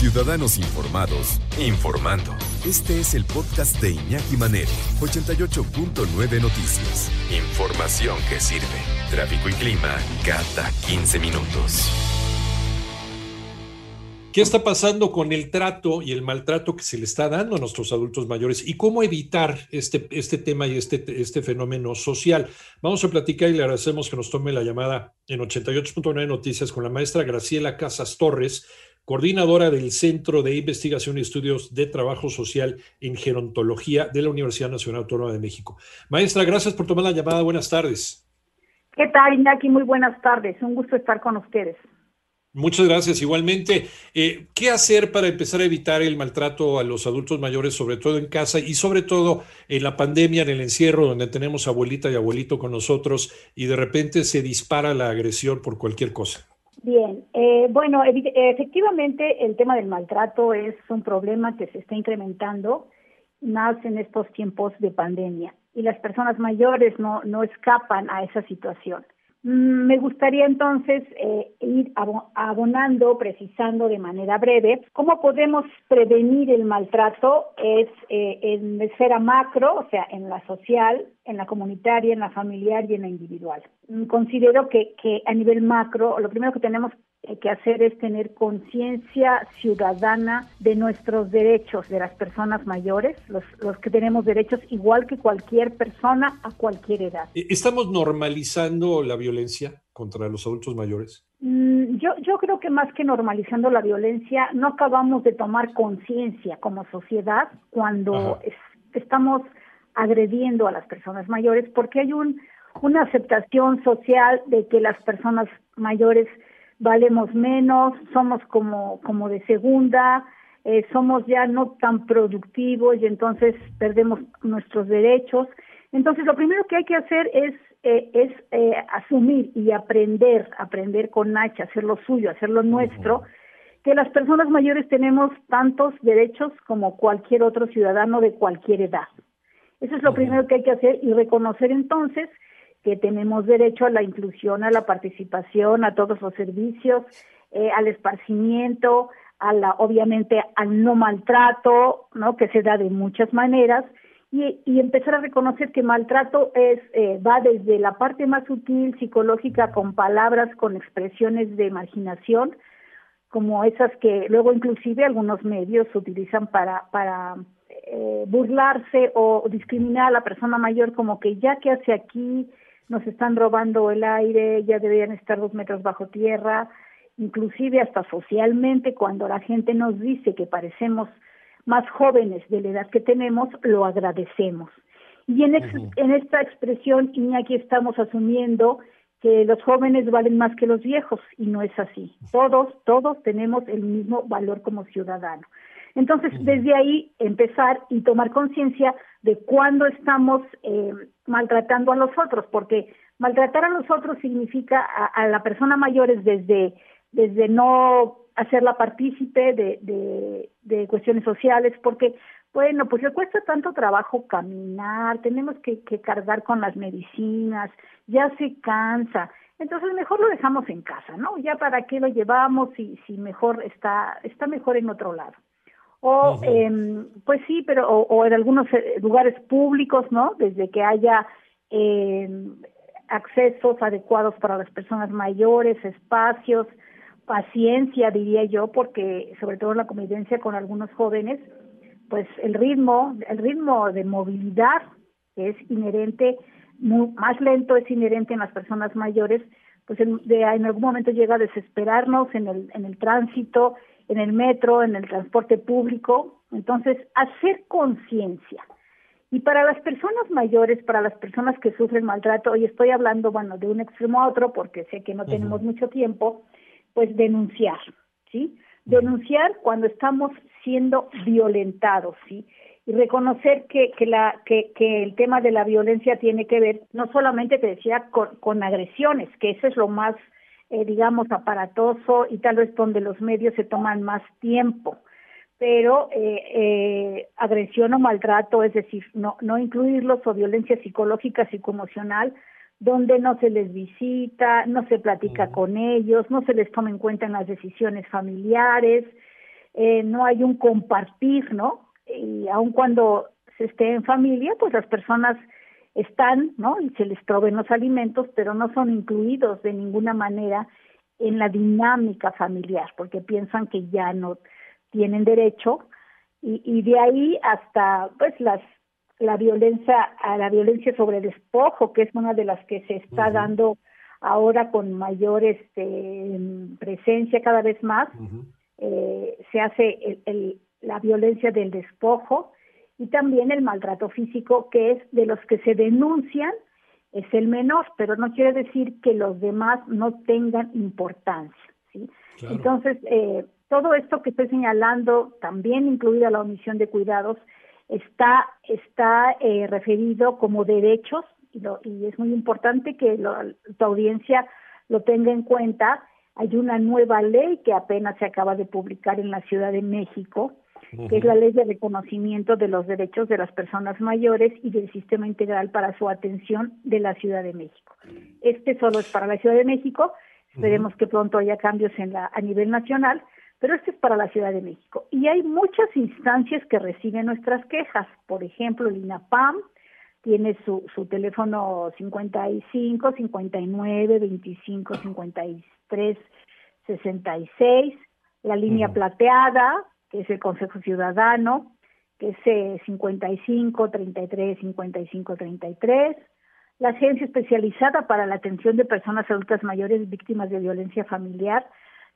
Ciudadanos Informados, informando. Este es el podcast de Iñaki Manero, 88.9 Noticias. Información que sirve. Tráfico y clima cada 15 minutos. ¿Qué está pasando con el trato y el maltrato que se le está dando a nuestros adultos mayores y cómo evitar este, este tema y este, este fenómeno social? Vamos a platicar y le agradecemos que nos tome la llamada en 88.9 Noticias con la maestra Graciela Casas Torres, coordinadora del Centro de Investigación y Estudios de Trabajo Social en Gerontología de la Universidad Nacional Autónoma de México. Maestra, gracias por tomar la llamada. Buenas tardes. ¿Qué tal, Iñaki? Muy buenas tardes. Un gusto estar con ustedes. Muchas gracias. Igualmente, eh, ¿qué hacer para empezar a evitar el maltrato a los adultos mayores, sobre todo en casa y sobre todo en la pandemia, en el encierro, donde tenemos abuelita y abuelito con nosotros y de repente se dispara la agresión por cualquier cosa? Bien, eh, bueno, efectivamente el tema del maltrato es un problema que se está incrementando más en estos tiempos de pandemia y las personas mayores no, no escapan a esa situación. Mm, me gustaría entonces eh, ir abonando, precisando de manera breve cómo podemos prevenir el maltrato es eh, en la esfera macro, o sea, en la social, en la comunitaria, en la familiar y en la individual. Mm, considero que, que a nivel macro, lo primero que tenemos que hacer es tener conciencia ciudadana de nuestros derechos de las personas mayores, los, los que tenemos derechos igual que cualquier persona a cualquier edad. Eh, ¿Estamos normalizando la violencia contra los adultos mayores? Mm, yo, yo creo que más que normalizando la violencia, no acabamos de tomar conciencia como sociedad cuando estamos agrediendo a las personas mayores porque hay un, una aceptación social de que las personas mayores valemos menos, somos como, como de segunda, eh, somos ya no tan productivos y entonces perdemos nuestros derechos. Entonces, lo primero que hay que hacer es, eh, es eh, asumir y aprender, aprender con Nacha, hacer lo suyo, hacer lo nuestro, que las personas mayores tenemos tantos derechos como cualquier otro ciudadano de cualquier edad. Eso es lo primero que hay que hacer y reconocer entonces que tenemos derecho a la inclusión, a la participación, a todos los servicios, eh, al esparcimiento, a la, obviamente al no maltrato, ¿no? que se da de muchas maneras, y, y empezar a reconocer que maltrato es eh, va desde la parte más sutil, psicológica, con palabras, con expresiones de marginación, como esas que luego inclusive algunos medios utilizan para, para eh, burlarse o discriminar a la persona mayor como que ya que hace aquí, nos están robando el aire, ya deberían estar dos metros bajo tierra, inclusive hasta socialmente, cuando la gente nos dice que parecemos más jóvenes de la edad que tenemos, lo agradecemos. Y en, en esta expresión, Iñaki, estamos asumiendo que los jóvenes valen más que los viejos, y no es así. Todos, todos tenemos el mismo valor como ciudadano. Entonces, desde ahí empezar y tomar conciencia de cuándo estamos eh, maltratando a los otros, porque maltratar a los otros significa a, la persona mayor es desde, desde no hacerla partícipe de, de, cuestiones sociales, porque, bueno, pues le cuesta tanto trabajo caminar, tenemos que, que cargar con las medicinas, ya se cansa. Entonces mejor lo dejamos en casa, ¿no? Ya para qué lo llevamos si, si mejor está, está mejor en otro lado o eh, pues sí, pero o, en algunos eh, lugares públicos, ¿no? Desde que haya eh, accesos adecuados para las personas mayores, espacios, paciencia, diría yo, porque sobre todo en la convivencia con algunos jóvenes, pues el ritmo, el ritmo de movilidad que es inherente, más lento es inherente en las personas mayores, pues en, de, en algún momento llega a desesperarnos en el, en el tránsito, en el metro, en el transporte público. Entonces, hacer conciencia. Y para las personas mayores, para las personas que sufren maltrato, y estoy hablando, bueno, de un extremo a otro porque sé que no tenemos mucho tiempo, pues denunciar, ¿sí? Denunciar cuando estamos siendo violentados, ¿sí? Y reconocer que, que, la, que, que el tema de la violencia tiene que ver no solamente, te decía, con, con agresiones, que eso es lo más eh, digamos, aparatoso y tal vez donde los medios se toman más tiempo. Pero eh, eh, agresión o maltrato, es decir, no, no incluirlos o violencia psicológica, psicoemocional, donde no se les visita, no se platica con ellos, no se les toma en cuenta en las decisiones familiares, eh, no hay un compartir, ¿no? Y aun cuando se esté en familia, pues las personas están, ¿no? Y se les proveen los alimentos, pero no son incluidos de ninguna manera en la dinámica familiar, porque piensan que ya no tienen derecho. Y, y de ahí hasta pues las la violencia a la violencia sobre despojo que es una de las que se está dando ahora con mayor este presencia cada vez más eh, se hace el, el, la violencia del despojo y también el maltrato físico que es de los que se denuncian es el menor pero no quiere decir que los demás no tengan importancia ¿sí? entonces eh, todo esto que estoy señalando, también incluida la omisión de cuidados, está, está eh, referido como derechos y, y, es muy importante que lo, tu audiencia lo tenga en cuenta. Hay una nueva ley que apenas se acaba de publicar en la Ciudad de México, que es la ley de reconocimiento de los derechos de las personas mayores y del sistema integral para su atención de la Ciudad de México. Este solo es para la Ciudad de México. Esperemos que pronto haya cambios en la, a nivel nacional, pero este es para la Ciudad de México. Y hay muchas instancias que reciben nuestras quejas. Por ejemplo, el INAPAM tiene su, su teléfono 55 59 25 53 66, la línea plateada, que es el Consejo Ciudadano, que es 55 33 55 33, la Agencia Especializada para la Atención de Personas Adultas Mayores Víctimas de Violencia Familiar,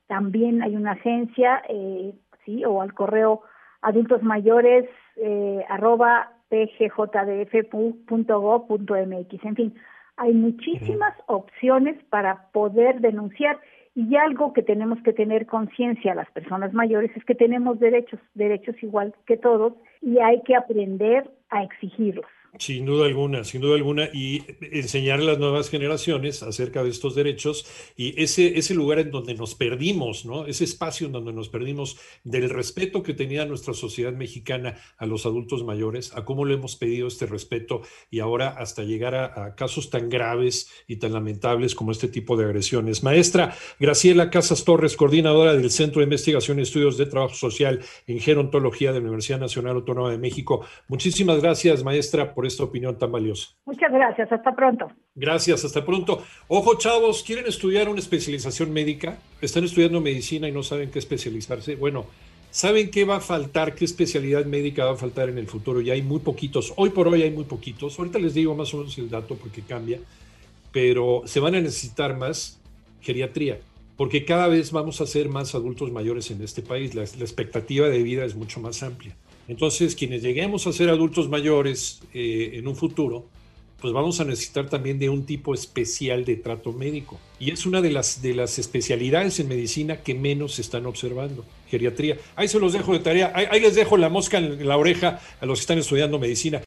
también hay una agencia, eh, sí, o al correo adultos mayores eh, arroba pgjdf.gov.mx. En fin, hay muchísimas opciones para poder denunciar y algo que tenemos que tener conciencia las personas mayores es que tenemos derechos, derechos igual que todos y hay que aprender a exigirlos. Sin duda alguna, sin duda alguna, y enseñar a las nuevas generaciones acerca de estos derechos y ese, ese lugar en donde nos perdimos, ¿no? Ese espacio en donde nos perdimos del respeto que tenía nuestra sociedad mexicana a los adultos mayores, a cómo le hemos pedido este respeto y ahora hasta llegar a, a casos tan graves y tan lamentables como este tipo de agresiones. Maestra Graciela Casas Torres, coordinadora del Centro de Investigación y Estudios de Trabajo Social en Gerontología de la Universidad Nacional Autónoma de México. Muchísimas gracias, maestra, por esta opinión tan valiosa. Muchas gracias, hasta pronto. Gracias, hasta pronto. Ojo, chavos, ¿quieren estudiar una especialización médica? Están estudiando medicina y no saben qué especializarse. Bueno, ¿saben qué va a faltar? ¿Qué especialidad médica va a faltar en el futuro? Ya hay muy poquitos. Hoy por hoy hay muy poquitos. Ahorita les digo más o menos el dato porque cambia. Pero se van a necesitar más geriatría porque cada vez vamos a ser más adultos mayores en este país. La, la expectativa de vida es mucho más amplia. Entonces, quienes lleguemos a ser adultos mayores eh, en un futuro, pues vamos a necesitar también de un tipo especial de trato médico. Y es una de las, de las especialidades en medicina que menos se están observando, geriatría. Ahí se los dejo de tarea, ahí, ahí les dejo la mosca en la oreja a los que están estudiando medicina.